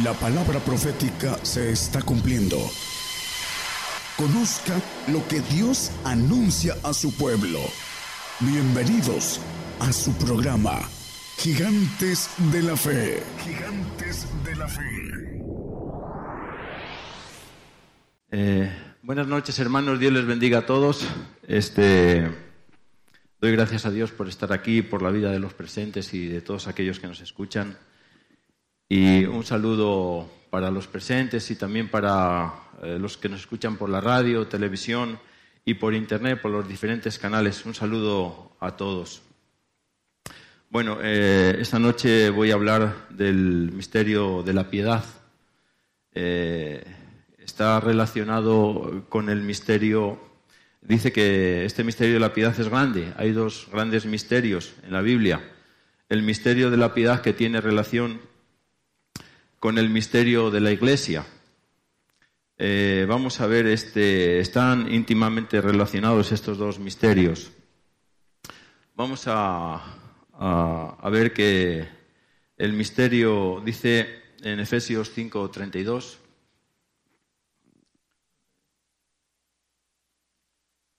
La palabra profética se está cumpliendo. Conozca lo que Dios anuncia a su pueblo. Bienvenidos a su programa, Gigantes de la Fe. Gigantes de la Fe. Eh, buenas noches, hermanos. Dios les bendiga a todos. Este, doy gracias a Dios por estar aquí, por la vida de los presentes y de todos aquellos que nos escuchan. Y un saludo para los presentes y también para eh, los que nos escuchan por la radio, televisión y por internet, por los diferentes canales. Un saludo a todos. Bueno, eh, esta noche voy a hablar del misterio de la piedad. Eh, está relacionado con el misterio. Dice que este misterio de la piedad es grande. Hay dos grandes misterios en la Biblia. El misterio de la piedad que tiene relación con el misterio de la Iglesia. Eh, vamos a ver, este, están íntimamente relacionados estos dos misterios. Vamos a, a, ver que el misterio dice en Efesios 5:32.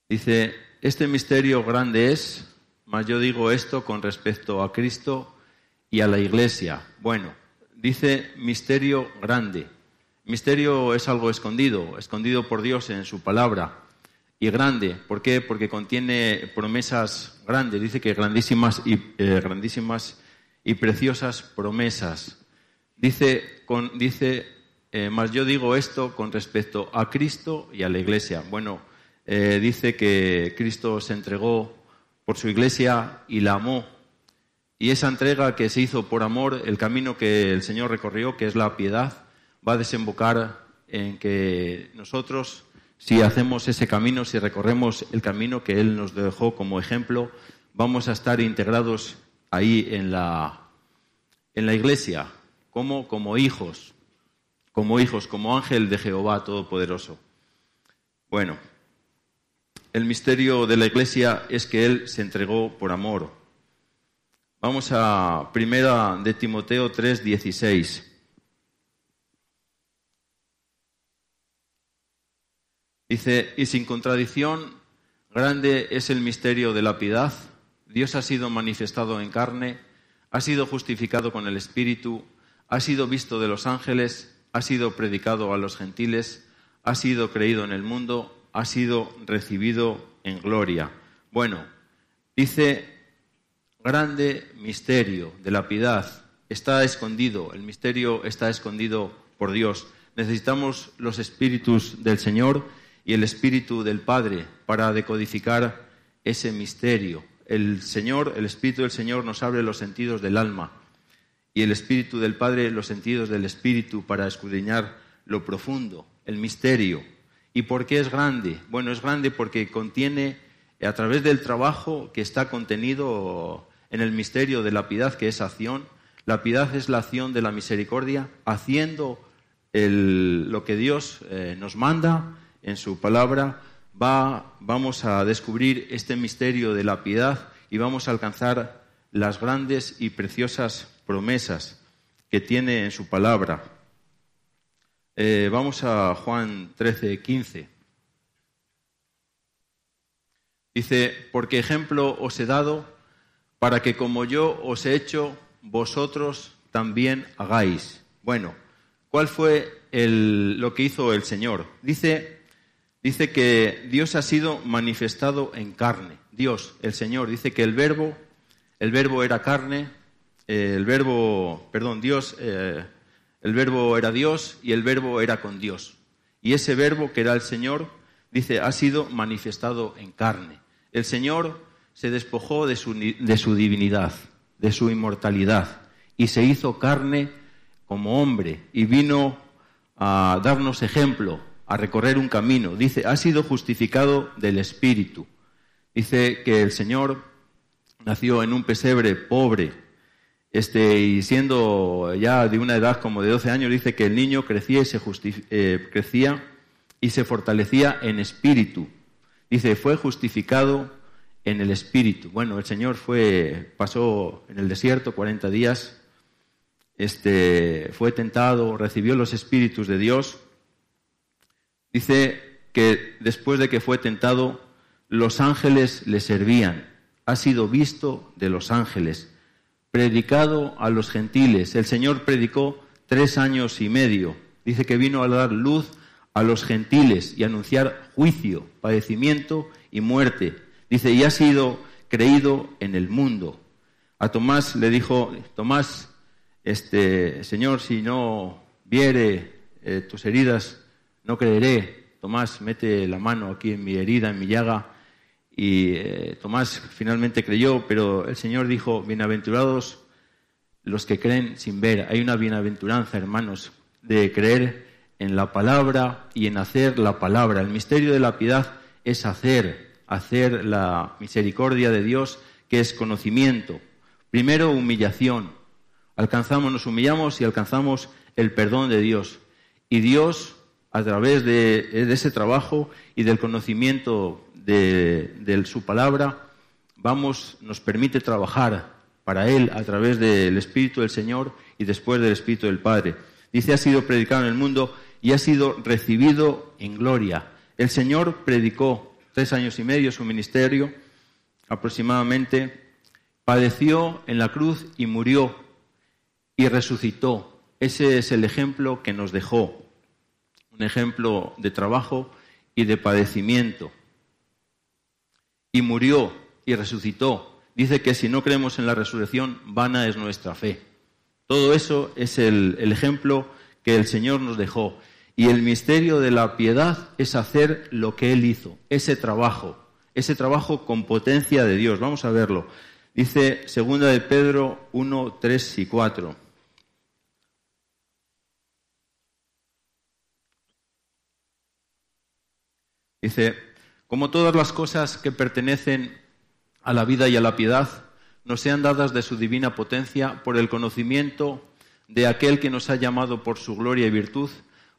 Dice, este misterio grande es, mas yo digo esto con respecto a Cristo y a la Iglesia. Bueno, dice misterio grande. Misterio es algo escondido, escondido por Dios en su palabra. Y grande, ¿por qué? Porque contiene promesas grandes, dice que grandísimas y, eh, grandísimas y preciosas promesas. Dice, con, dice eh, más yo digo esto con respecto a Cristo y a la Iglesia. Bueno, eh, dice que Cristo se entregó por su Iglesia y la amó y esa entrega que se hizo por amor, el camino que el Señor recorrió, que es la piedad, va a desembocar en que nosotros, si hacemos ese camino, si recorremos el camino que Él nos dejó como ejemplo, vamos a estar integrados ahí en la, en la iglesia, como, como hijos, como hijos, como ángel de Jehová Todopoderoso. Bueno, el misterio de la iglesia es que Él se entregó por amor Vamos a primera de Timoteo 3, 16. Dice, y sin contradicción, grande es el misterio de la piedad. Dios ha sido manifestado en carne, ha sido justificado con el Espíritu, ha sido visto de los ángeles, ha sido predicado a los gentiles, ha sido creído en el mundo, ha sido recibido en gloria. Bueno, dice grande misterio de la piedad está escondido, el misterio está escondido por Dios. Necesitamos los espíritus del Señor y el espíritu del Padre para decodificar ese misterio. El Señor, el espíritu del Señor nos abre los sentidos del alma y el espíritu del Padre los sentidos del espíritu para escudriñar lo profundo, el misterio. ¿Y por qué es grande? Bueno, es grande porque contiene a través del trabajo que está contenido en el misterio de la piedad, que es acción. La piedad es la acción de la misericordia, haciendo lo que Dios eh, nos manda en su palabra. Va, vamos a descubrir este misterio de la piedad y vamos a alcanzar las grandes y preciosas promesas que tiene en su palabra. Eh, vamos a Juan 13, 15. Dice, porque ejemplo os he dado para que como yo os he hecho, vosotros también hagáis. Bueno, ¿cuál fue lo que hizo el Señor? Dice, dice que Dios ha sido manifestado en carne. Dios, el Señor, dice que el verbo, el verbo era carne, eh, el verbo, perdón, Dios, eh, el verbo era Dios y el verbo era con Dios. Y ese verbo que era el Señor, dice, ha sido manifestado en carne. El Señor se despojó de su, de su divinidad, de su inmortalidad, y se hizo carne como hombre y vino a darnos ejemplo, a recorrer un camino. Dice, ha sido justificado del Espíritu. Dice que el Señor nació en un pesebre pobre, este, y siendo ya de una edad como de 12 años, dice que el niño crecía y se, eh, crecía y se fortalecía en espíritu. Dice, fue justificado en el espíritu. Bueno, el Señor fue, pasó en el desierto 40 días este, fue tentado, recibió los espíritus de Dios, dice que después de que fue tentado, los ángeles le servían. Ha sido visto de los ángeles, predicado a los gentiles. El Señor predicó tres años y medio. Dice que vino a dar luz a los gentiles y anunciar juicio, padecimiento y muerte. Dice, y ha sido creído en el mundo. A Tomás le dijo, Tomás, este, Señor, si no viere eh, tus heridas, no creeré. Tomás mete la mano aquí en mi herida, en mi llaga, y eh, Tomás finalmente creyó, pero el Señor dijo, bienaventurados los que creen sin ver. Hay una bienaventuranza, hermanos, de creer en la palabra y en hacer la palabra. El misterio de la piedad es hacer, hacer la misericordia de Dios, que es conocimiento. Primero, humillación. Alcanzamos, nos humillamos y alcanzamos el perdón de Dios. Y Dios, a través de, ese trabajo y del conocimiento de, de su palabra, vamos, nos permite trabajar para Él a través del Espíritu del Señor y después del Espíritu del Padre. Dice, ha sido predicado en el mundo y ha sido recibido en gloria. El Señor predicó tres años y medio su ministerio aproximadamente, padeció en la cruz y murió y resucitó. Ese es el ejemplo que nos dejó, un ejemplo de trabajo y de padecimiento. Y murió y resucitó dice que si no creemos en la resurrección, vana es nuestra fe. Todo eso es el, ejemplo que el Señor nos dejó. Y el misterio de la piedad es hacer lo que Él hizo, ese trabajo, ese trabajo con potencia de Dios. Vamos a verlo. Dice segunda de Pedro 1, 3 y 4. Dice, como todas las cosas que pertenecen a la vida y a la piedad nos sean dadas de su divina potencia por el conocimiento de aquel que nos ha llamado por su gloria y virtud,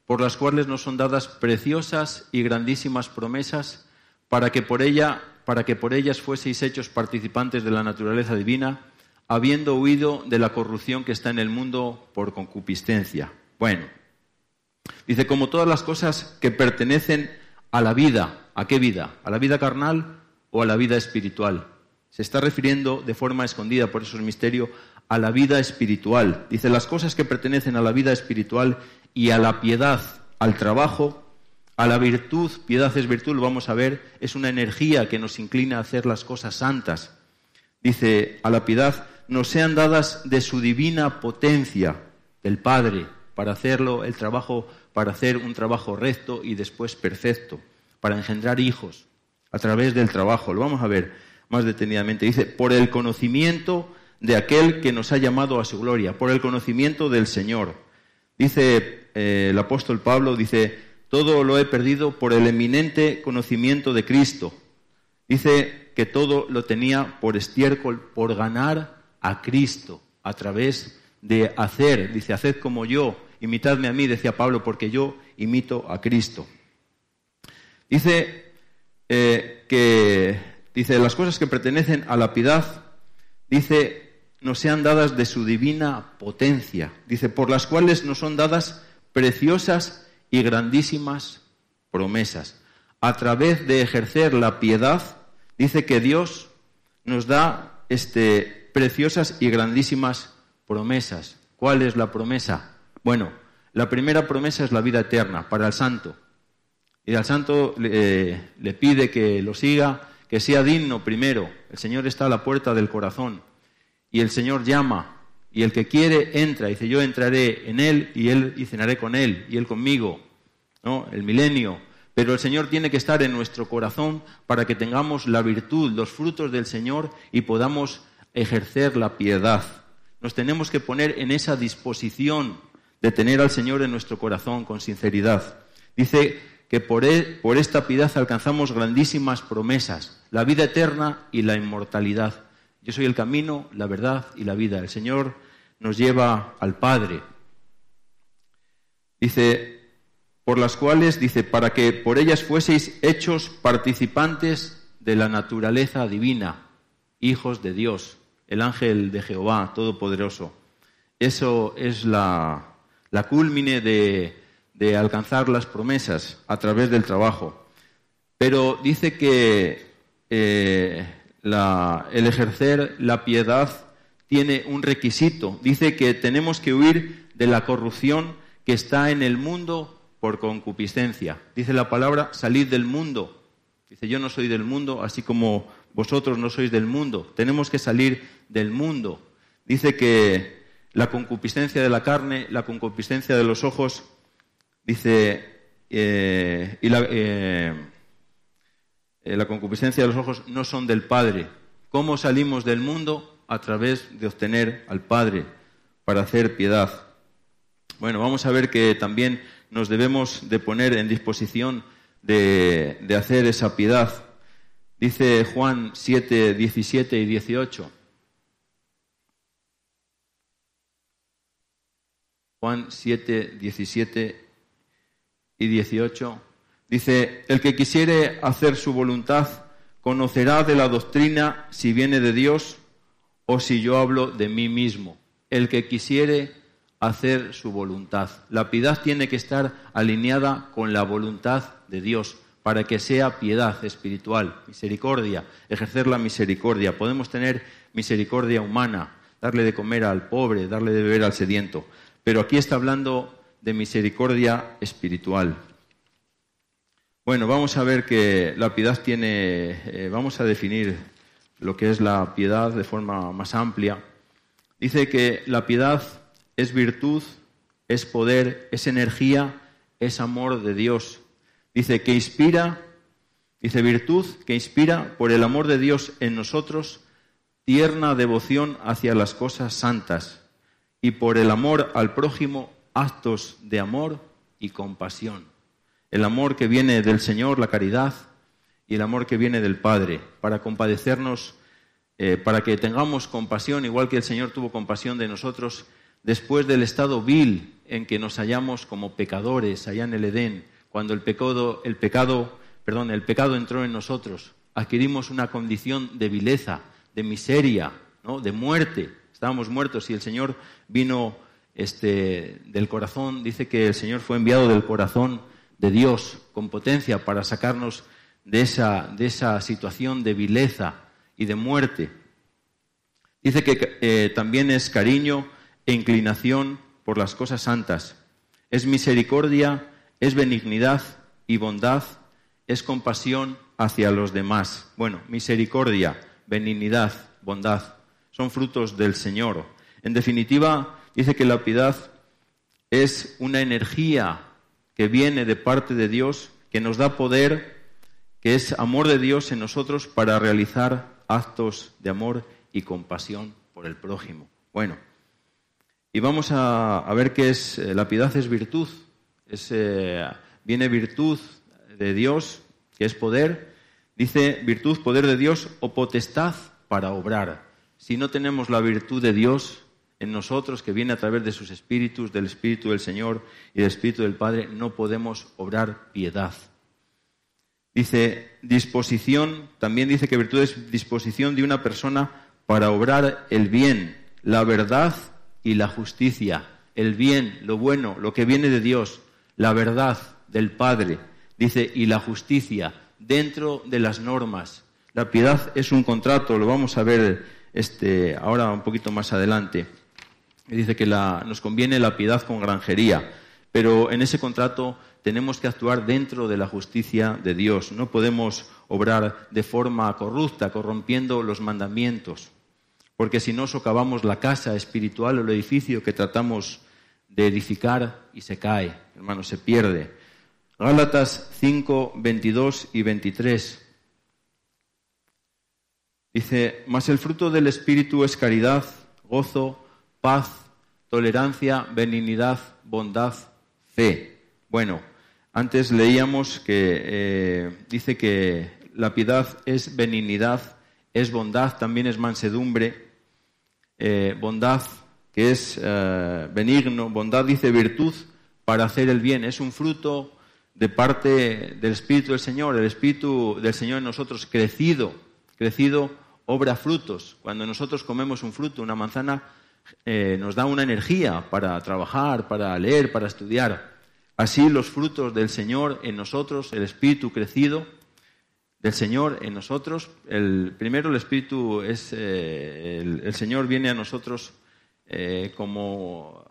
por las cuales nos son dadas preciosas y grandísimas promesas, para que por ella, para que por ellas fueseis hechos participantes de la naturaleza divina, habiendo huido de la corrupción que está en el mundo por concupiscencia. Bueno, dice, como todas las cosas que pertenecen a la vida, ¿a qué vida? ¿A la vida carnal o a la vida espiritual? Se está refiriendo de forma escondida, por eso es misterio, a la vida espiritual. Dice, las cosas que pertenecen a la vida espiritual y a la piedad, al trabajo, a la virtud, piedad es virtud, lo vamos a ver, es una energía que nos inclina a hacer las cosas santas. Dice, a la piedad nos sean dadas de su divina potencia, del Padre, para hacerlo, el trabajo, para hacer un trabajo recto y después perfecto, para engendrar hijos a través del trabajo. Lo vamos a ver más detenidamente. Dice, por el conocimiento de aquel que nos ha llamado a su gloria, por el conocimiento del Señor. Dice eh, el apóstol Pablo, dice, todo lo he perdido por el eminente conocimiento de Cristo. Dice que todo lo tenía por estiércol, por ganar a Cristo, a través de hacer. Dice, haced como yo, imitadme a mí, decía Pablo, porque yo imito a Cristo. Dice eh, que Dice, las cosas que pertenecen a la piedad, dice, nos sean dadas de su divina potencia. Dice, por las cuales nos son dadas preciosas y grandísimas promesas. A través de ejercer la piedad, dice que Dios nos da este, preciosas y grandísimas promesas. ¿Cuál es la promesa? Bueno, la primera promesa es la vida eterna para el santo. Y al santo le eh, pide que lo siga que sea digno primero. El Señor está a la puerta del corazón y el Señor llama y el que quiere entra. Dice, yo entraré en Él y Él y cenaré con Él y Él conmigo. ¿no? El milenio. Pero el Señor tiene que estar en nuestro corazón para que tengamos la virtud, los frutos del Señor y podamos ejercer la piedad. Nos tenemos que poner en esa disposición de tener al Señor en nuestro corazón con sinceridad. Dice que por, e, por esta piedad alcanzamos grandísimas promesas, la vida eterna y la inmortalidad. Yo soy el camino, la verdad y la vida. El Señor nos lleva al Padre. Dice, por las cuales, dice, para que por ellas fueseis hechos participantes de la naturaleza divina, hijos de Dios, el ángel de Jehová Todopoderoso. eso es la, la culmine de, de alcanzar las promesas a través del trabajo. Pero dice que eh, el ejercer la piedad tiene un requisito. Dice que tenemos que huir de la corrupción que está en el mundo por concupiscencia. Dice la palabra, salid del mundo. Dice, yo no soy del mundo, así como vosotros no sois del mundo. Tenemos que salir del mundo. Dice que la concupiscencia de la carne, la concupiscencia de los ojos, dice, eh, y la, eh, eh, la concupiscencia de los ojos no son del Padre. ¿Cómo salimos del mundo? A través de obtener al Padre para hacer piedad. Bueno, vamos a ver que también nos debemos de poner en disposición de, de hacer esa piedad. Dice Juan 7, 17 y 18. Juan 7, 17 y 18. Dice, el que quisiere hacer su voluntad conocerá de la doctrina si viene de Dios o si yo hablo de mí mismo. El que quisiere hacer su voluntad. La piedad tiene que estar alineada con la voluntad de Dios para que sea piedad espiritual, misericordia, ejercer la misericordia. Podemos tener misericordia humana, darle de comer al pobre, darle de beber al sediento, pero aquí está hablando de misericordia espiritual. Bueno, vamos a ver que la piedad tiene, eh, vamos a definir lo que es la piedad de forma más amplia. Dice que la piedad es virtud, es poder, es energía, es amor de Dios. Dice que inspira, dice virtud que inspira por el amor de Dios en nosotros tierna devoción hacia las cosas santas y por el amor al prójimo actos de amor y compasión el amor que viene del Señor, la caridad, y el amor que viene del Padre, para compadecernos, eh, para que tengamos compasión, igual que el Señor tuvo compasión de nosotros, después del estado vil en que nos hallamos como pecadores allá en el Edén, cuando el pecado, el pecado, el pecado entró en nosotros, adquirimos una condición de vileza, de miseria, ¿no? de muerte. Estábamos muertos y el Señor vino este, del corazón, dice que el Señor fue enviado del corazón de Dios con potencia para sacarnos de esa, de esa situación de vileza y de muerte. Dice que eh, también es cariño e inclinación por las cosas santas. Es misericordia, es benignidad y bondad, es compasión hacia los demás. Bueno, misericordia, benignidad, bondad, son frutos del Señor. En definitiva, dice que la piedad es una energía que viene de parte de Dios, que nos da poder, que es amor de Dios en nosotros para realizar actos de amor y compasión por el prójimo. Bueno, y vamos a, ver qué es, eh, la piedad es virtud, es, eh, viene virtud de Dios, que es poder, dice virtud, poder de Dios o potestad para obrar. Si no tenemos la virtud de Dios, en nosotros, que viene a través de sus espíritus, del Espíritu del Señor y del Espíritu del Padre, no podemos obrar piedad. Dice disposición, también dice que virtud es disposición de una persona para obrar el bien, la verdad y la justicia. El bien, lo bueno, lo que viene de Dios, la verdad del Padre, dice, y la justicia dentro de las normas. La piedad es un contrato, lo vamos a ver este, ahora un poquito más adelante dice que nos conviene la piedad con granjería, pero en ese contrato tenemos que actuar dentro de la justicia de Dios. No podemos obrar de forma corrupta, corrompiendo los mandamientos, porque si no socavamos la casa espiritual o el edificio que tratamos de edificar y se cae, hermano, se pierde. Gálatas 5, 22 y 23. Dice, mas el fruto del Espíritu es caridad, gozo, paz, tolerancia, benignidad, bondad, fe. Bueno, antes leíamos que eh, dice que la piedad es benignidad, es bondad, también es mansedumbre, eh, bondad que es eh, benigno, bondad dice virtud para hacer el bien, es un fruto de parte del Espíritu del Señor, el Espíritu del Señor en nosotros crecido, crecido obra frutos. Cuando nosotros comemos un fruto, una manzana, eh, nos da una energía para trabajar, para leer, para estudiar. Así los frutos del Señor en nosotros, el Espíritu crecido del Señor en nosotros. El, primero el Espíritu es, eh, el, Señor viene a nosotros eh, como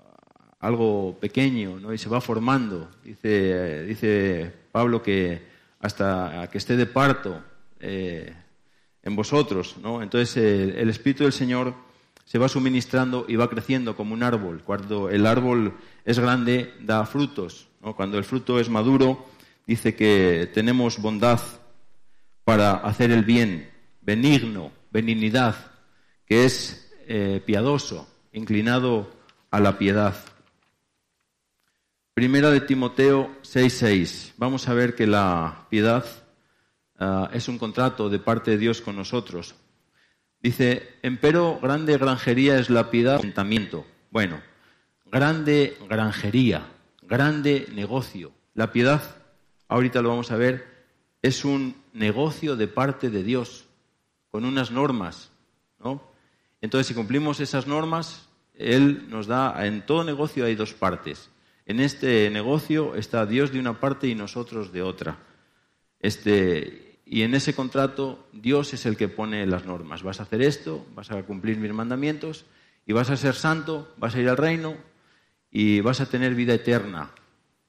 algo pequeño ¿no? y se va formando. Dice, dice Pablo que hasta que esté de parto en vosotros. ¿no? Entonces el Espíritu del Señor se va suministrando y va creciendo como un árbol. Cuando el árbol es grande, da frutos. Cuando el fruto es maduro, dice que tenemos bondad para hacer el bien, benigno, benignidad, que es eh, piadoso, inclinado a la piedad. Primera de Timoteo 6:6. Vamos a ver que la piedad ah, es un contrato de parte de Dios con nosotros. Dice, empero grande granjería es la piedad contentamiento. Bueno, grande granjería, grande negocio. La piedad, ahorita lo vamos a ver, es un negocio de parte de Dios, con unas normas, ¿no? Entonces, si cumplimos esas normas, Él nos da, en todo negocio hay dos partes. En este negocio está Dios de una parte y nosotros de otra. Este, y en ese contrato Dios es el que pone las normas. Vas a hacer esto, vas a cumplir mis mandamientos y vas a ser santo, vas a ir al reino y vas a tener vida eterna.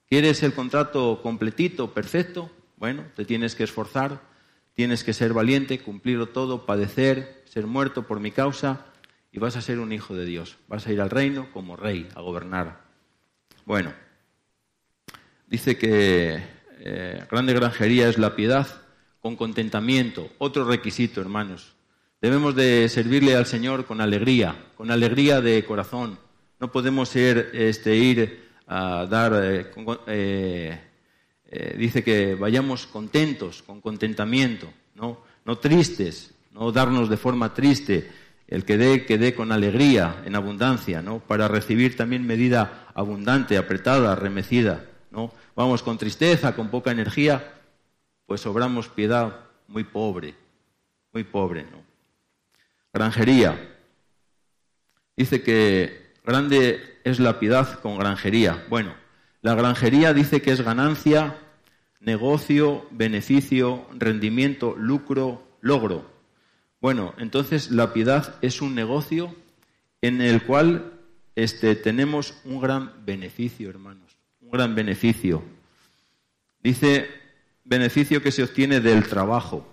¿Quieres el contrato completito, perfecto? Bueno, te tienes que esforzar, tienes que ser valiente, cumplirlo todo, padecer, ser muerto por mi causa y vas a ser un hijo de Dios. Vas a ir al reino como rey, a gobernar. Bueno, dice que eh, grande granjería es la piedad con contentamiento. Otro requisito, hermanos. Debemos de servirle al Señor con alegría, con alegría de corazón. No podemos ser, este, ir a dar, eh, eh, eh, dice que vayamos contentos, con contentamiento, ¿no? no tristes, no darnos de forma triste. El que dé, que dé con alegría, en abundancia, ¿no? Para recibir también medida abundante, apretada, remecida, ¿no? Vamos con tristeza, con poca energía, pues obramos piedad muy pobre, muy pobre, ¿no? Granjería. Dice que grande es la piedad con granjería. Bueno, la granjería dice que es ganancia, negocio, beneficio, rendimiento, lucro, logro. Bueno, entonces la piedad es un negocio en el cual este, tenemos un gran beneficio, hermanos, un gran beneficio. Dice beneficio que se obtiene del trabajo,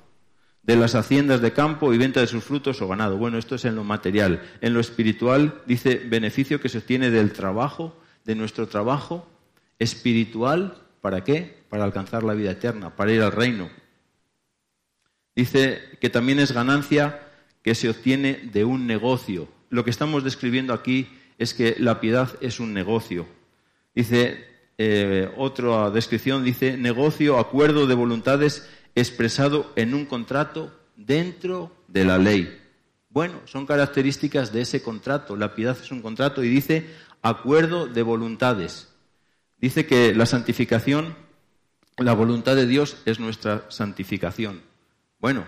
de las haciendas de campo y venta de sus frutos o ganado. Bueno, esto es en lo material. En lo espiritual dice beneficio que se obtiene del trabajo, de nuestro trabajo espiritual. ¿Para qué? Para alcanzar la vida eterna, para ir al reino. Dice que también es ganancia que se obtiene de un negocio. Lo que estamos describiendo aquí es que la piedad es un negocio. Dice, eh, otra descripción dice negocio, acuerdo de voluntades expresado en un contrato dentro de la ley. Bueno, son características de ese contrato. La piedad es un contrato y dice acuerdo de voluntades. Dice que la santificación, la voluntad de Dios es nuestra santificación. Bueno,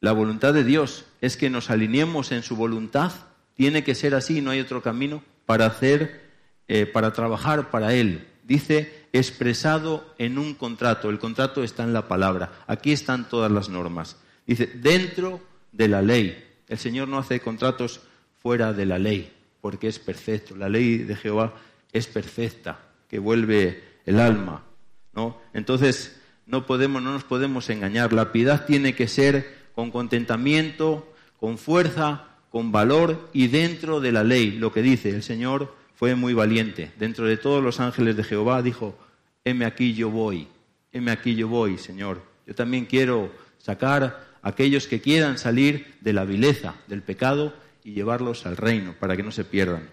la voluntad de Dios es que nos alineemos en su voluntad. Tiene que ser así, no hay otro camino para hacer, eh, para trabajar para Él dice expresado en un contrato. El contrato está en la palabra. Aquí están todas las normas. Dice, dentro de la ley. El Señor no hace contratos fuera de la ley, porque es perfecto. La ley de Jehová es perfecta, que vuelve el alma. ¿no? Entonces, no, podemos, no nos podemos engañar. La piedad tiene que ser con contentamiento, con fuerza, con valor y dentro de la ley, lo que dice el Señor fue muy valiente. Dentro de todos los ángeles de Jehová dijo, heme aquí yo voy, heme aquí yo voy, Señor. Yo también quiero sacar a aquellos que quieran salir de la vileza, del pecado, y llevarlos al reino para que no se pierdan.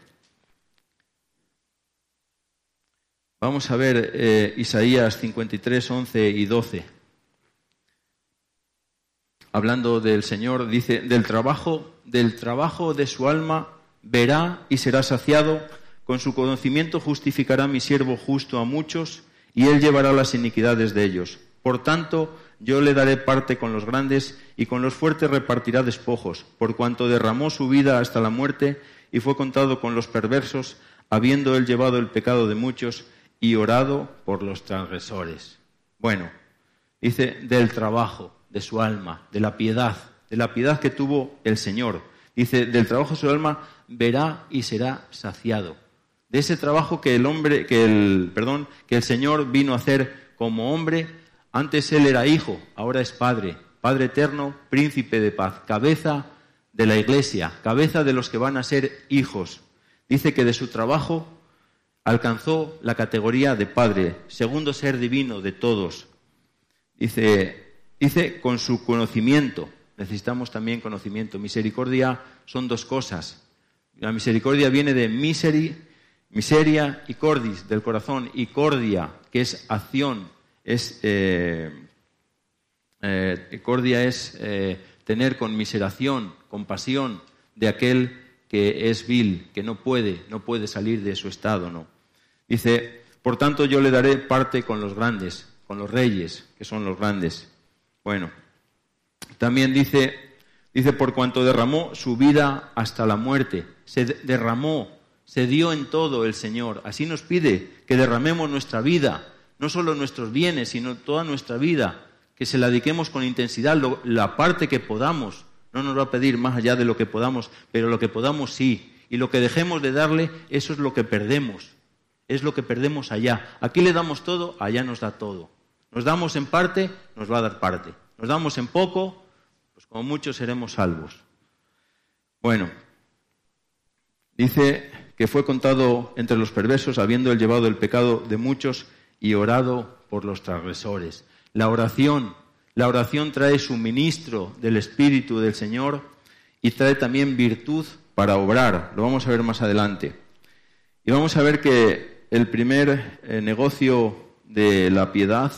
Vamos a ver eh, Isaías 53, 11 y 12. Hablando del Señor, dice, del trabajo, del trabajo de su alma verá y será saciado con su conocimiento justificará mi siervo justo a muchos, y él llevará las iniquidades de ellos. Por tanto, yo le daré parte con los grandes, y con los fuertes repartirá despojos, por cuanto derramó su vida hasta la muerte, y fue contado con los perversos, habiendo él llevado el pecado de muchos y orado por los transgresores. Bueno, dice del trabajo de su alma, de la piedad, de la piedad que tuvo el Señor. Dice, del trabajo de su alma verá y será saciado. De ese trabajo que el hombre, que el, perdón, que el Señor vino a hacer como hombre, antes él era hijo, ahora es padre, Padre eterno, príncipe de paz, cabeza de la iglesia, cabeza de los que van a ser hijos. Dice que de su trabajo alcanzó la categoría de Padre, segundo ser divino de todos. Dice, dice con su conocimiento, necesitamos también conocimiento. Misericordia son dos cosas. La misericordia viene de miseri, miseria y cordis, del corazón, y cordia, que es acción, es, eh, eh, cordia es eh, tener conmiseración, compasión de aquel que es vil, que no puede, no puede salir de su estado, ¿no? Dice, por tanto yo le daré parte con los grandes, con los reyes, que son los grandes. Bueno, también dice, dice, por cuanto derramó su vida hasta la muerte, se derramó, se dio en todo el Señor. Así nos pide que derramemos nuestra vida, no solo nuestros bienes, sino toda nuestra vida, que se la dediquemos con intensidad, la parte que podamos. No nos va a pedir más allá de lo que podamos, pero lo que podamos sí. Y lo que dejemos de darle, eso es lo que perdemos es lo que perdemos allá. Aquí le damos todo, allá nos da todo. Nos damos en parte, nos va a dar parte. Nos damos en poco, pues como muchos seremos salvos. Bueno, dice que fue contado entre los perversos, habiendo él llevado el pecado de muchos y orado por los transgresores. La oración, la oración trae suministro del Espíritu del Señor y trae también virtud para obrar. Lo vamos a ver más adelante. Y vamos a ver que el primer eh, negocio de la piedad,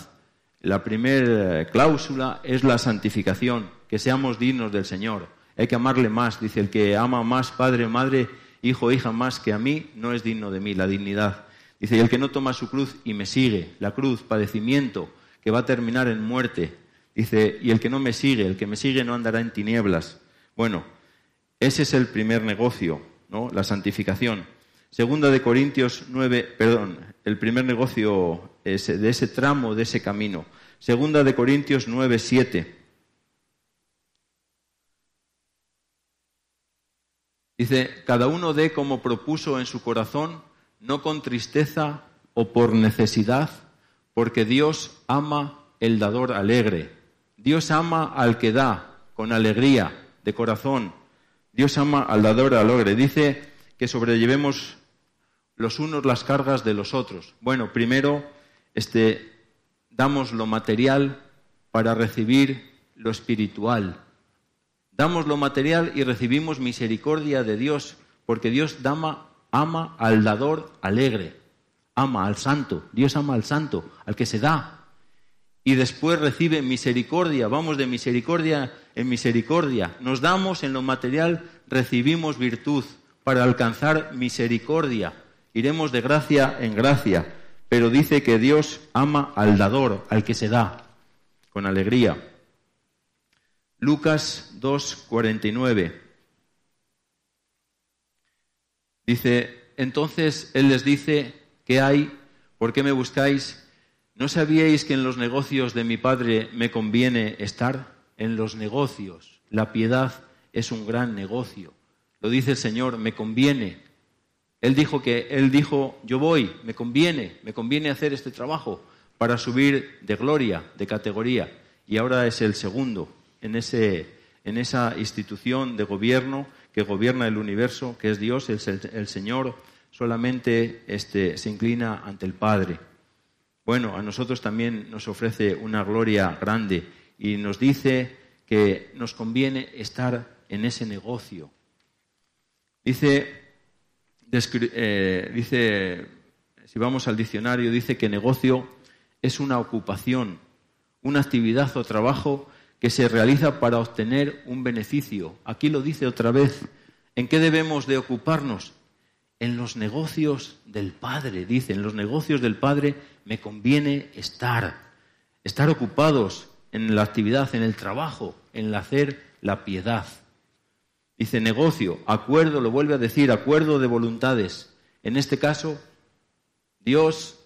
la primera eh, cláusula es la santificación, que seamos dignos del Señor. Hay que amarle más, dice el que ama más padre, madre, hijo, hija más que a mí, no es digno de mí, la dignidad. Dice, y el que no toma su cruz y me sigue, la cruz, padecimiento, que va a terminar en muerte. Dice, y el que no me sigue, el que me sigue no andará en tinieblas. Bueno, ese es el primer negocio, ¿no? La santificación. Segunda de Corintios 9, perdón, el primer negocio de ese tramo, de ese camino. Segunda de Corintios 9, 7. Dice, cada uno dé como propuso en su corazón, no con tristeza o por necesidad, porque Dios ama el dador alegre. Dios ama al que da con alegría de corazón. Dios ama al dador alegre. Dice que sobrellevemos los unos las cargas de los otros. Bueno, primero este, damos lo material para recibir lo espiritual. Damos lo material y recibimos misericordia de Dios, porque Dios ama, ama al dador alegre, ama al santo, Dios ama al santo, al que se da. Y después recibe misericordia, vamos de misericordia en misericordia. Nos damos en lo material, recibimos virtud para alcanzar misericordia iremos de gracia en gracia, pero dice que Dios ama al dador, al que se da, con alegría. Lucas 2:49 dice, entonces Él les dice, ¿qué hay? ¿Por qué me buscáis? ¿No sabíais que en los negocios de mi Padre me conviene estar? En los negocios. La piedad es un gran negocio. Lo dice el Señor, me conviene. Él dijo que, él dijo, yo voy, me conviene, me conviene hacer este trabajo para subir de gloria, de categoría. Y ahora es el segundo en, ese, en esa institución de gobierno que gobierna el universo, que es Dios, el, Señor, solamente este, se inclina ante el Padre. Bueno, a nosotros también nos ofrece una gloria grande y nos dice que nos conviene estar en ese negocio. Dice eh, dice, si vamos al diccionario, dice que negocio es una ocupación, una actividad o trabajo que se realiza para obtener un beneficio. Aquí lo dice otra vez. ¿En qué debemos de ocuparnos? En los negocios del Padre, dice, en los negocios del Padre me conviene estar, estar ocupados en la actividad, en el trabajo, en el hacer la piedad. Dice negocio, acuerdo, lo vuelve a decir, acuerdo de voluntades. En este caso, Dios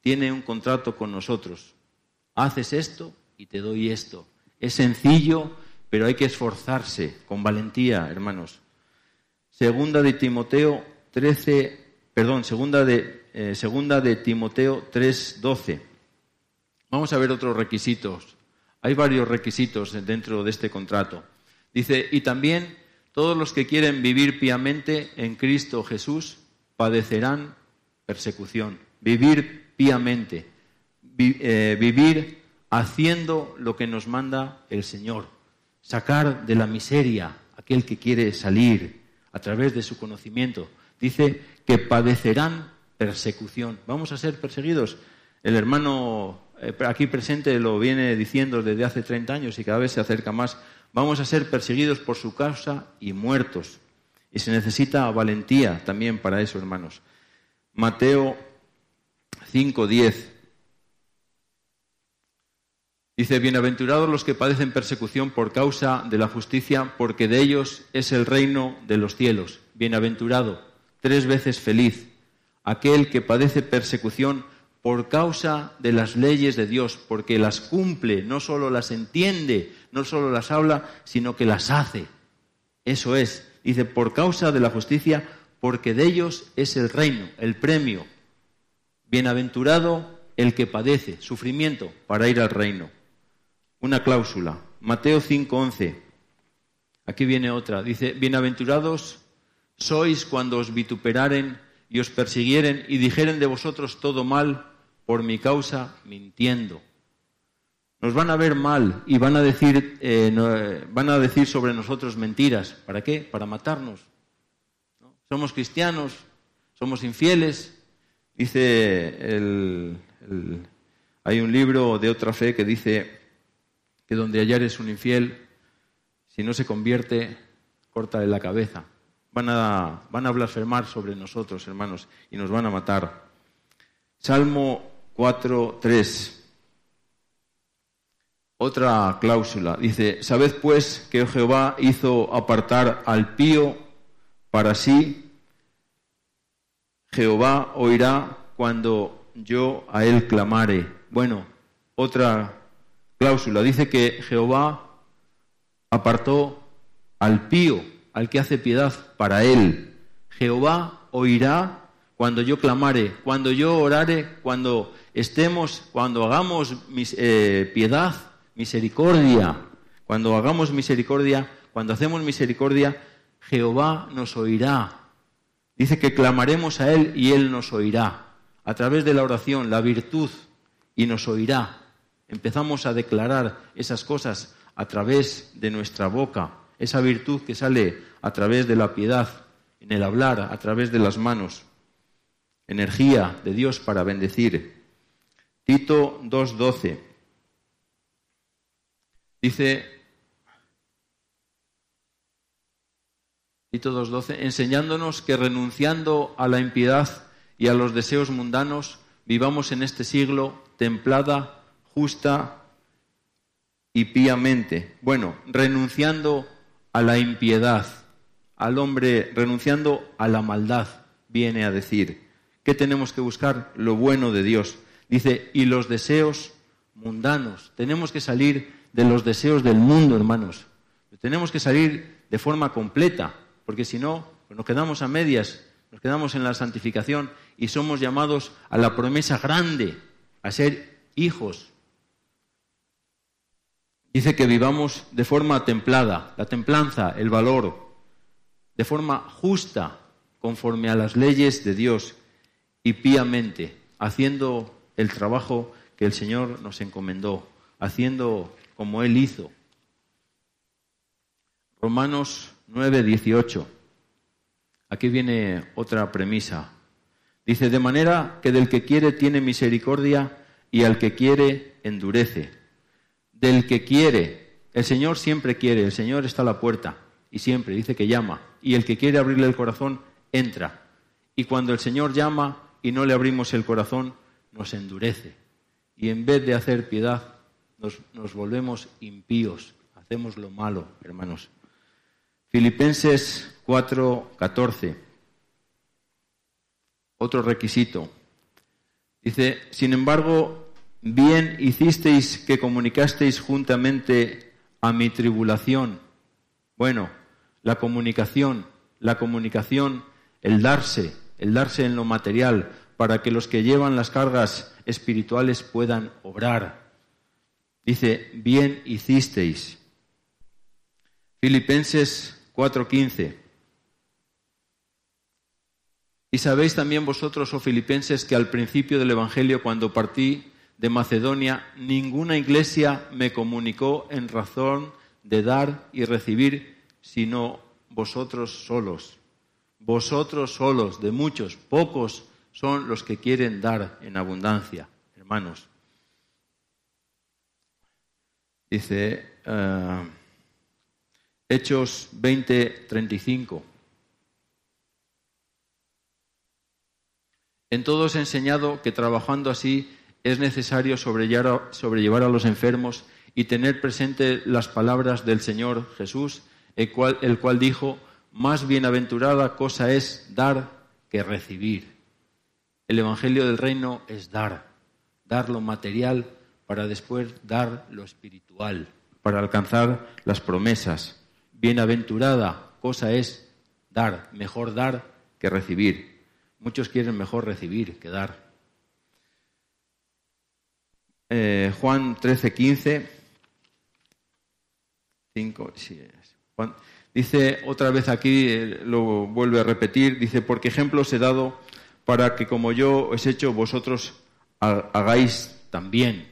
tiene un contrato con nosotros. Haces esto y te doy esto. Es sencillo, pero hay que esforzarse con valentía, hermanos. Segunda de Timoteo 13, perdón, segunda de, eh, segunda de Timoteo 3:12. Vamos a ver otros requisitos. Hay varios requisitos dentro de este contrato. Dice, y también todos los que quieren vivir piamente en Cristo Jesús padecerán persecución. Vivir piamente. Eh, vivir haciendo lo que nos manda el Señor. Sacar de la miseria aquel que quiere salir a través de su conocimiento. Dice que padecerán persecución. Vamos a ser perseguidos. El hermano eh, aquí presente lo viene diciendo desde hace 30 años y cada vez se acerca más. Vamos a ser perseguidos por su causa y muertos. Y se necesita valentía también para eso, hermanos. Mateo 5:10 dice, bienaventurados los que padecen persecución por causa de la justicia, porque de ellos es el reino de los cielos. Bienaventurado, tres veces feliz, aquel que padece persecución por causa de las leyes de Dios, porque las cumple, no solo las entiende, no solo las habla, sino que las hace. Eso es, dice, por causa de la justicia, porque de ellos es el reino, el premio. Bienaventurado el que padece sufrimiento para ir al reino. Una cláusula, Mateo 5:11. Aquí viene otra, dice, bienaventurados sois cuando os vituperaren y os persiguieren y dijeren de vosotros todo mal por mi causa mintiendo. Nos van a ver mal y van a decir, eh, van a decir sobre nosotros mentiras. ¿Para qué? Para matarnos. Somos cristianos, somos infieles. Dice hay un libro de otra fe que dice que donde hallares un infiel, si no se convierte, corta de la cabeza. Van a, van a blasfemar sobre nosotros, hermanos, y nos van a matar. Salmo 4.3. Otra cláusula. Dice, sabed pues que Jehová hizo apartar al pío para sí. Jehová oirá cuando yo a él clamare. Bueno, otra cláusula. Dice que Jehová apartó al pío, al que hace piedad, para él. Jehová oirá cuando yo clamare, cuando yo orare, cuando estemos, cuando hagamos eh, piedad, misericordia, cuando hagamos misericordia, cuando hacemos misericordia, Jehová nos oirá. Dice que clamaremos a Él y Él nos oirá. A través de la oración, la virtud, y nos oirá. Empezamos a declarar esas cosas a través de nuestra boca, esa virtud que sale a través de la piedad, en el hablar, a través de las manos. Energía de Dios para bendecir. Tito 2.12. Dice, Tito 2.12, enseñándonos que renunciando a la impiedad y a los deseos mundanos, vivamos en este siglo templada, justa y píamente. Bueno, renunciando a la impiedad, al hombre, renunciando a la maldad, viene a decir. ¿Qué tenemos que buscar? Lo bueno de Dios. Dice, y los deseos mundanos. Tenemos que salir de los deseos del mundo, hermanos. Tenemos que salir de forma completa, porque si no, pues nos quedamos a medias, nos quedamos en la santificación y somos llamados a la promesa grande, a ser hijos. Dice que vivamos de forma templada, la templanza, el valor, de forma justa, conforme a las leyes de Dios y píamente, haciendo el trabajo que el Señor nos encomendó, haciendo como Él hizo. Romanos 9, 18. Aquí viene otra premisa. Dice, de manera que del que quiere tiene misericordia y al que quiere endurece. Del que quiere, el Señor siempre quiere, el Señor está a la puerta y siempre dice que llama. Y el que quiere abrirle el corazón, entra. Y cuando el Señor llama y no le abrimos el corazón, nos endurece. Y en vez de hacer piedad, nos, volvemos impíos, hacemos lo malo, hermanos. Filipenses 4:14. Otro requisito. Dice, sin embargo, bien hicisteis que comunicasteis juntamente a mi tribulación. Bueno, la comunicación, la comunicación, el darse, el darse en lo material, para que los que llevan las cargas espirituales puedan obrar. Dice, bien hicisteis. Filipenses 4:15. Y sabéis también vosotros, oh filipenses, que al principio del Evangelio, cuando partí de Macedonia, ninguna iglesia me comunicó en razón de dar y recibir, sino vosotros solos. Vosotros solos, de muchos, pocos son los que quieren dar en abundancia, hermanos. Dice uh, Hechos 20, 35. En todos he enseñado que trabajando así es necesario sobrellevar a, los enfermos y tener presente las palabras del Señor Jesús, el cual, el cual dijo, más bienaventurada cosa es dar que recibir. El Evangelio del Reino es dar, dar lo material para después dar lo espiritual, para alcanzar las promesas. Bienaventurada cosa es dar, mejor dar que recibir. Muchos quieren mejor recibir que dar. Eh, Juan 13, 15. dice otra vez aquí, eh, lo vuelve a repetir, dice, porque ejemplos he dado para que como yo os he hecho, vosotros hagáis también.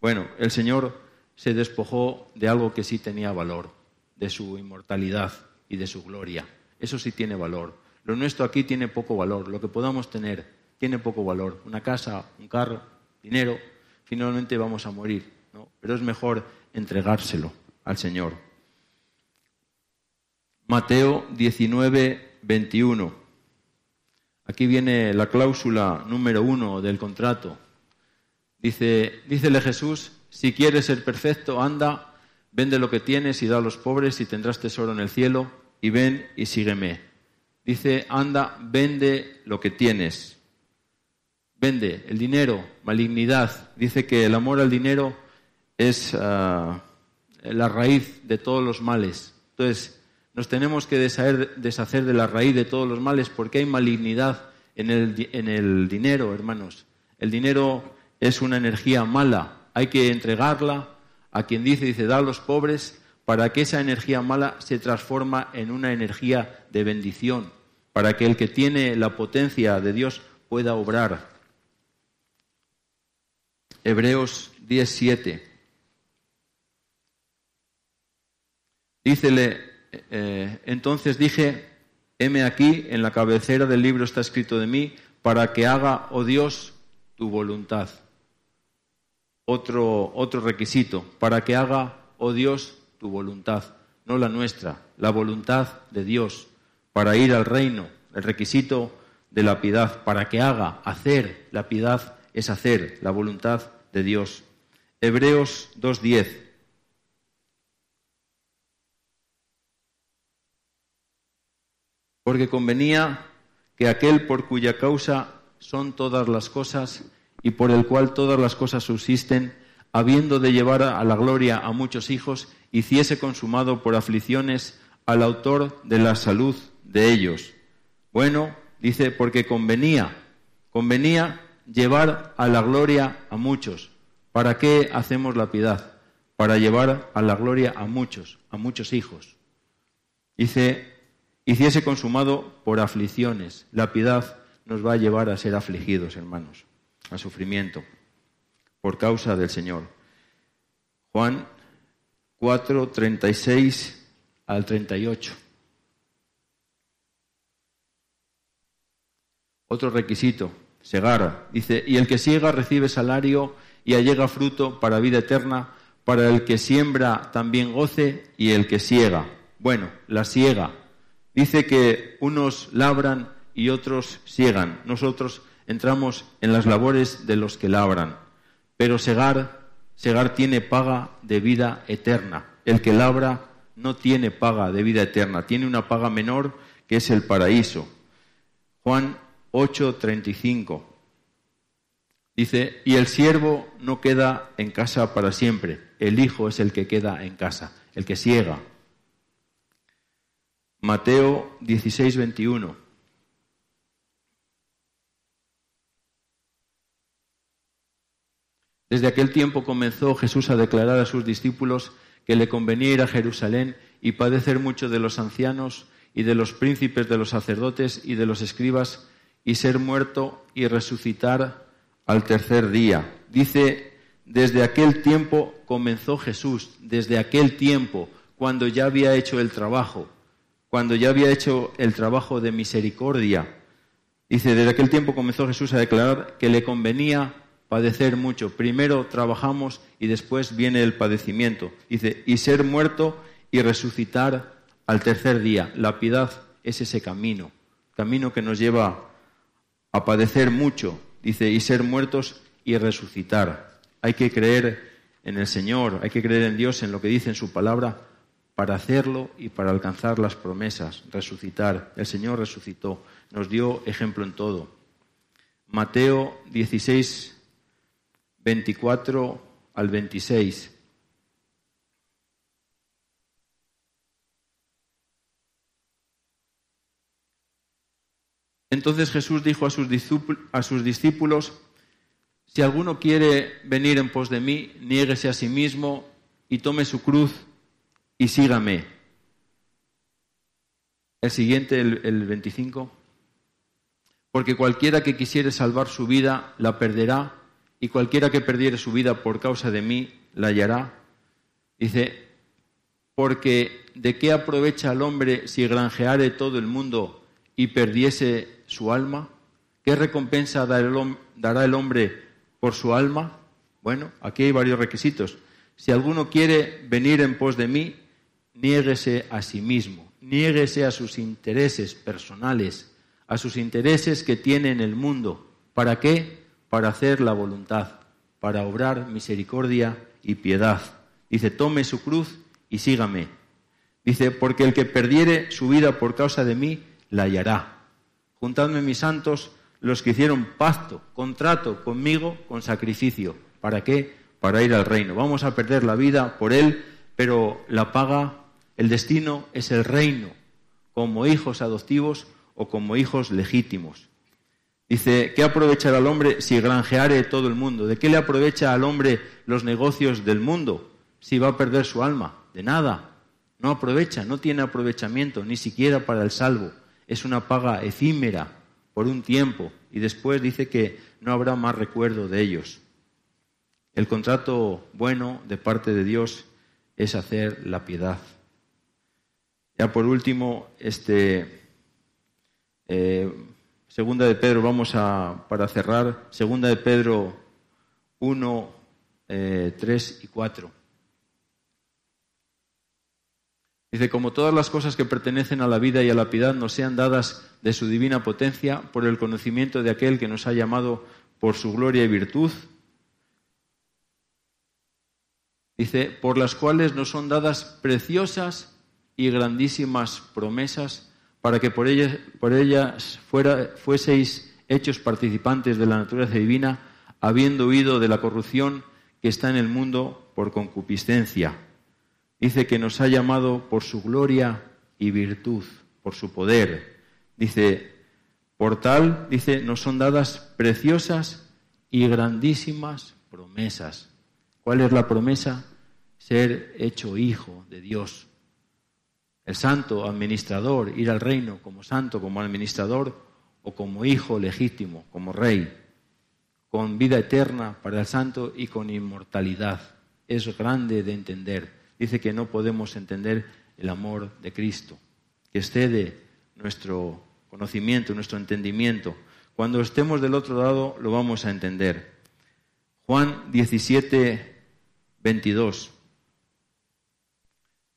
Bueno, el Señor se despojó de algo que sí tenía valor, de su inmortalidad y de su gloria. Eso sí tiene valor. Lo nuestro aquí tiene poco valor. Lo que podamos tener tiene poco valor. Una casa, un carro, dinero, finalmente vamos a morir. ¿no? Pero es mejor entregárselo al Señor. Mateo 19, 21. Aquí viene la cláusula número uno del contrato. Dice, dícele Jesús, si quieres ser perfecto, anda, vende lo que tienes y da a los pobres y tendrás tesoro en el cielo, y ven y sígueme. Dice, anda, vende lo que tienes. Vende el dinero, malignidad. Dice que el amor al dinero es ah, la raíz de todos los males. Entonces, nos tenemos que deshacer, de la raíz de todos los males porque hay malignidad en el, en el dinero, hermanos. El dinero es una energía mala. Hay que entregarla a quien dice, dice, da a los pobres para que esa energía mala se transforma en una energía de bendición, para que el que tiene la potencia de Dios pueda obrar. Hebreos 17. Dícele eh, entonces dije, heme aquí, en la cabecera del libro está escrito de mí, para que haga, oh Dios, tu voluntad. Otro, otro requisito, para que haga, oh Dios, tu voluntad, no la nuestra, la voluntad de Dios, para ir al reino, el requisito de la piedad, para que haga, hacer, la piedad es hacer, la voluntad de Dios. Hebreos 2.10. porque convenía que aquel por cuya causa son todas las cosas y por el cual todas las cosas subsisten, habiendo de llevar a la gloria a muchos hijos, hiciese consumado por aflicciones al autor de la salud de ellos. Bueno, dice, porque convenía, convenía llevar a la gloria a muchos. ¿Para qué hacemos la piedad? Para llevar a la gloria a muchos, a muchos hijos. Dice, hiciese consumado por aflicciones. La piedad nos va a llevar a ser afligidos, hermanos, a sufrimiento, por causa del Señor. Juan 4, 36 al 38. Otro requisito, segar. Dice, y el que siega recibe salario y allega fruto para vida eterna, para el que siembra también goce y el que siega. Bueno, la siega Dice que unos labran y otros siegan. Nosotros entramos en las labores de los que labran. Pero segar, segar tiene paga de vida eterna. El que labra no tiene paga de vida eterna, tiene una paga menor que es el paraíso. Juan 8:35 dice, y el siervo no queda en casa para siempre, el hijo es el que queda en casa, el que ciega. Mateo 16:21 Desde aquel tiempo comenzó Jesús a declarar a sus discípulos que le convenía ir a Jerusalén y padecer mucho de los ancianos y de los príncipes de los sacerdotes y de los escribas y ser muerto y resucitar al tercer día. Dice, desde aquel tiempo comenzó Jesús, desde aquel tiempo, cuando ya había hecho el trabajo, cuando ya había hecho el trabajo de misericordia. Dice, desde aquel tiempo comenzó Jesús a declarar que le convenía padecer mucho. Primero trabajamos y después viene el padecimiento. Dice, y ser muerto y resucitar al tercer día. La piedad es ese camino, camino que nos lleva a padecer mucho. Dice, y ser muertos y resucitar. Hay que creer en el Señor, hay que creer en Dios, en lo que dice en su palabra, para hacerlo y para alcanzar las promesas, resucitar. El Señor resucitó, nos dio ejemplo en todo. Mateo 16, 24 al 26. Entonces Jesús dijo a sus, discípulos, si alguno quiere venir en pos de mí, niéguese a sí mismo y tome su cruz y sígame. El siguiente, el, el 25. Porque cualquiera que quisiere salvar su vida la perderá, y cualquiera que perdiere su vida por causa de mí la hallará. Dice, porque ¿de qué aprovecha el hombre si granjeare todo el mundo y perdiese su alma? ¿Qué recompensa dará el hombre por su alma? Bueno, aquí hay varios requisitos. Si alguno quiere venir en pos de mí, niéguese a sí mismo, niéguese a sus intereses personales, a sus intereses que tiene en el mundo. ¿Para qué? para hacer la voluntad, para obrar misericordia y piedad. Dice, tome su cruz y sígame. Dice, porque el que perdiere su vida por causa de mí, la hallará. Juntadme mis santos, los que hicieron pacto, contrato conmigo con sacrificio. ¿Para qué? Para ir al reino. Vamos a perder la vida por él, pero la paga, el destino es el reino, como hijos adoptivos o como hijos legítimos. Dice, ¿qué aprovechará al hombre si granjeare todo el mundo? ¿De qué le aprovecha al hombre los negocios del mundo si va a perder su alma? De nada. No aprovecha, no tiene aprovechamiento, ni siquiera para el salvo. Es una paga efímera por un tiempo y después dice que no habrá más recuerdo de ellos. El contrato bueno de parte de Dios es hacer la piedad. Ya por último, este, eh, Segunda de Pedro, vamos a, para cerrar, segunda de Pedro 1, 3 eh, y 4. Dice, como todas las cosas que pertenecen a la vida y a la piedad nos sean dadas de su divina potencia por el conocimiento de aquel que nos ha llamado por su gloria y virtud. Dice, por las cuales nos son dadas preciosas y grandísimas promesas para que por ellas, por ellas fuera, fueseis hechos participantes de la naturaleza divina, habiendo huido de la corrupción que está en el mundo por concupiscencia. Dice que nos ha llamado por su gloria y virtud, por su poder. Dice, por tal, dice, nos son dadas preciosas y grandísimas promesas. ¿Cuál es la promesa? Ser hecho hijo de Dios, el santo administrador, ir al reino como santo, como administrador o como hijo legítimo, como rey, con vida eterna para el santo y con inmortalidad. Es grande de entender. Dice que no podemos entender el amor de Cristo, que excede nuestro conocimiento, nuestro entendimiento. Cuando estemos del otro lado lo vamos a entender. Juan 17, 22.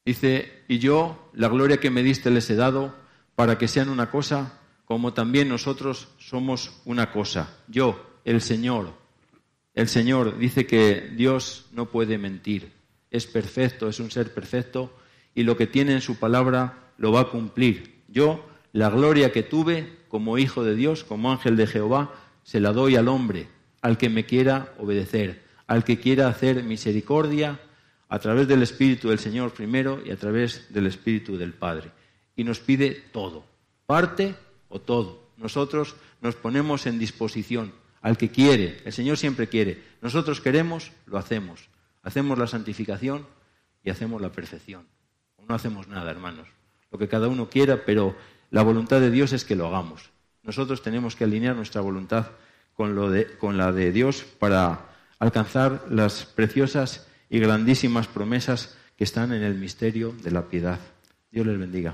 Dice, y yo la gloria que me diste les he dado para que sean una cosa como también nosotros somos una cosa. Yo, el Señor, el Señor dice que Dios no puede mentir, es perfecto, es un ser perfecto y lo que tiene en su palabra lo va a cumplir. Yo, la gloria que tuve como hijo de Dios, como ángel de Jehová, se la doy al hombre, al que me quiera obedecer, al que quiera hacer misericordia a través del Espíritu del Señor primero y a través del Espíritu del Padre. Y nos pide todo, parte o todo. Nosotros nos ponemos en disposición al que quiere. El Señor siempre quiere. Nosotros queremos, lo hacemos. Hacemos la santificación y hacemos la perfección. no hacemos nada, hermanos. Lo que cada uno quiera, pero la voluntad de Dios es que lo hagamos. Nosotros tenemos que alinear nuestra voluntad con, con la de Dios para alcanzar las preciosas y grandísimas promesas que están en el misterio de la piedad. Dios les bendiga.